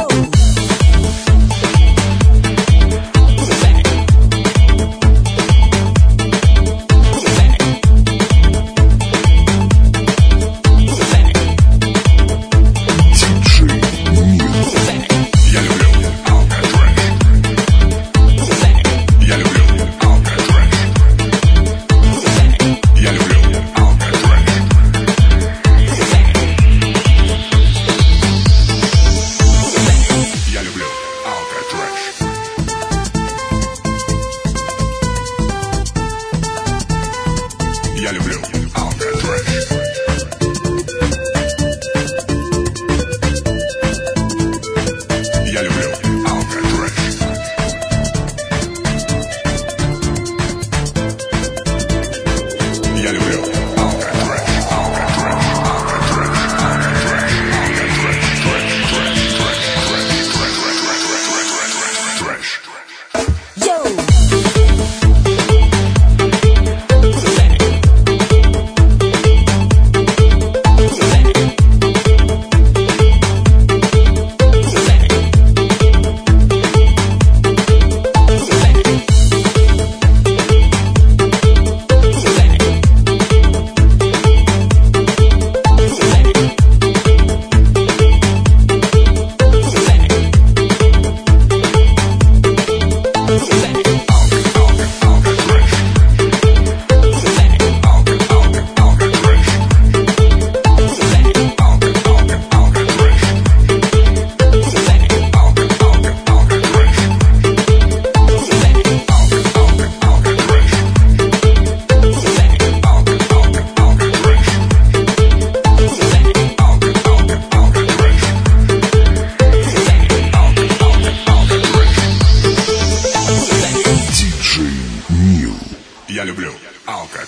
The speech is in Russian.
Я Fresh. я люблю. Алка